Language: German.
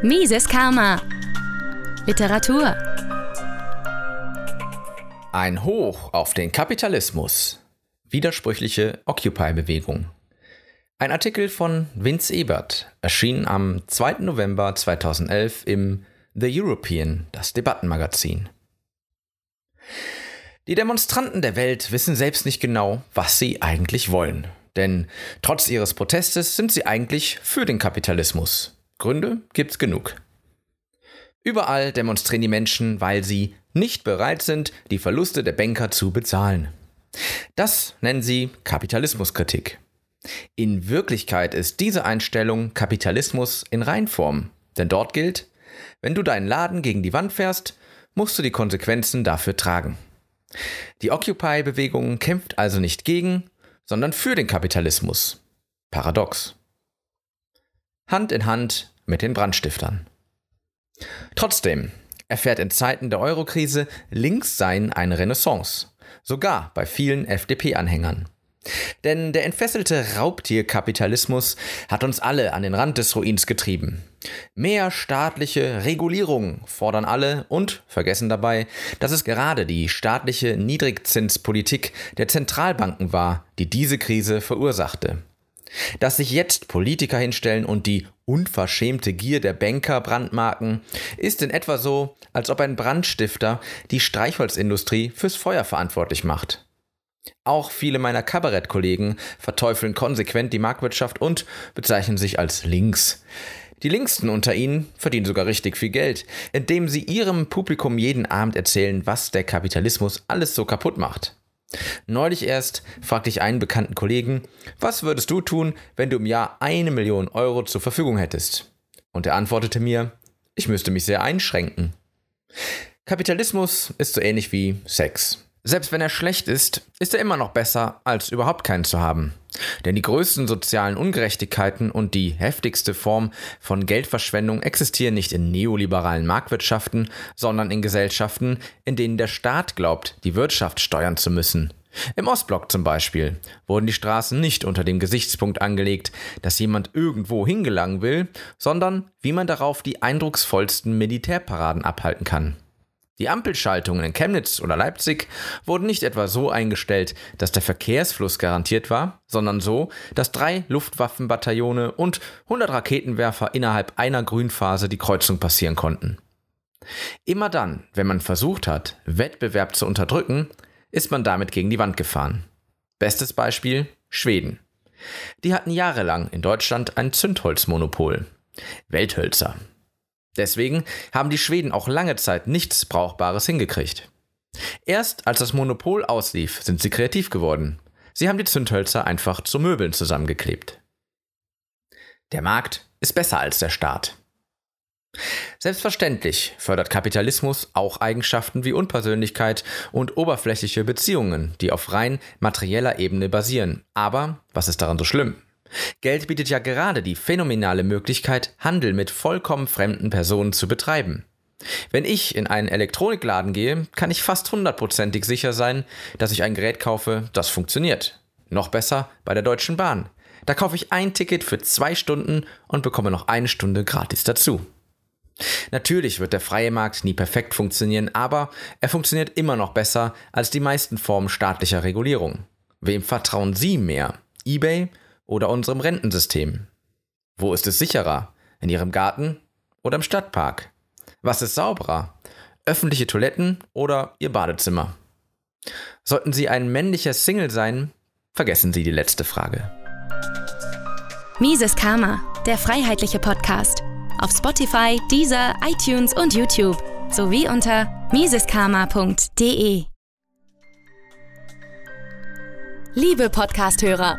Mises Karma. Literatur. Ein Hoch auf den Kapitalismus. Widersprüchliche Occupy-Bewegung. Ein Artikel von Vince Ebert erschien am 2. November 2011 im The European, das Debattenmagazin. Die Demonstranten der Welt wissen selbst nicht genau, was sie eigentlich wollen. Denn trotz ihres Protestes sind sie eigentlich für den Kapitalismus. Gründe gibt's genug. Überall demonstrieren die Menschen, weil sie nicht bereit sind, die Verluste der Banker zu bezahlen. Das nennen sie Kapitalismuskritik. In Wirklichkeit ist diese Einstellung Kapitalismus in Reinform. Denn dort gilt, wenn du deinen Laden gegen die Wand fährst, musst du die Konsequenzen dafür tragen. Die Occupy-Bewegung kämpft also nicht gegen, sondern für den Kapitalismus. Paradox. Hand in Hand mit den Brandstiftern. Trotzdem erfährt in Zeiten der Eurokrise Linkssein eine Renaissance, sogar bei vielen FDP-Anhängern. Denn der entfesselte Raubtierkapitalismus hat uns alle an den Rand des Ruins getrieben. Mehr staatliche Regulierung fordern alle und vergessen dabei, dass es gerade die staatliche Niedrigzinspolitik der Zentralbanken war, die diese Krise verursachte. Dass sich jetzt Politiker hinstellen und die unverschämte Gier der Banker brandmarken, ist in etwa so, als ob ein Brandstifter die Streichholzindustrie fürs Feuer verantwortlich macht. Auch viele meiner Kabarettkollegen verteufeln konsequent die Marktwirtschaft und bezeichnen sich als links. Die Linksten unter ihnen verdienen sogar richtig viel Geld, indem sie ihrem Publikum jeden Abend erzählen, was der Kapitalismus alles so kaputt macht. Neulich erst fragte ich einen bekannten Kollegen, was würdest du tun, wenn du im Jahr eine Million Euro zur Verfügung hättest? Und er antwortete mir, ich müsste mich sehr einschränken. Kapitalismus ist so ähnlich wie Sex. Selbst wenn er schlecht ist, ist er immer noch besser, als überhaupt keinen zu haben. Denn die größten sozialen Ungerechtigkeiten und die heftigste Form von Geldverschwendung existieren nicht in neoliberalen Marktwirtschaften, sondern in Gesellschaften, in denen der Staat glaubt, die Wirtschaft steuern zu müssen. Im Ostblock zum Beispiel wurden die Straßen nicht unter dem Gesichtspunkt angelegt, dass jemand irgendwo hingelangen will, sondern wie man darauf die eindrucksvollsten Militärparaden abhalten kann. Die Ampelschaltungen in Chemnitz oder Leipzig wurden nicht etwa so eingestellt, dass der Verkehrsfluss garantiert war, sondern so, dass drei Luftwaffenbataillone und 100 Raketenwerfer innerhalb einer Grünphase die Kreuzung passieren konnten. Immer dann, wenn man versucht hat, Wettbewerb zu unterdrücken, ist man damit gegen die Wand gefahren. Bestes Beispiel Schweden. Die hatten jahrelang in Deutschland ein Zündholzmonopol. Welthölzer. Deswegen haben die Schweden auch lange Zeit nichts Brauchbares hingekriegt. Erst als das Monopol auslief, sind sie kreativ geworden. Sie haben die Zündhölzer einfach zu Möbeln zusammengeklebt. Der Markt ist besser als der Staat. Selbstverständlich fördert Kapitalismus auch Eigenschaften wie Unpersönlichkeit und oberflächliche Beziehungen, die auf rein materieller Ebene basieren. Aber was ist daran so schlimm? Geld bietet ja gerade die phänomenale Möglichkeit, Handel mit vollkommen fremden Personen zu betreiben. Wenn ich in einen Elektronikladen gehe, kann ich fast hundertprozentig sicher sein, dass ich ein Gerät kaufe, das funktioniert. Noch besser bei der Deutschen Bahn. Da kaufe ich ein Ticket für zwei Stunden und bekomme noch eine Stunde gratis dazu. Natürlich wird der freie Markt nie perfekt funktionieren, aber er funktioniert immer noch besser als die meisten Formen staatlicher Regulierung. Wem vertrauen Sie mehr? eBay oder unserem Rentensystem? Wo ist es sicherer? In Ihrem Garten oder im Stadtpark? Was ist sauberer? Öffentliche Toiletten oder Ihr Badezimmer? Sollten Sie ein männlicher Single sein, vergessen Sie die letzte Frage. Mises Karma, der freiheitliche Podcast. Auf Spotify, Deezer, iTunes und YouTube sowie unter miseskarma.de. Liebe Podcasthörer,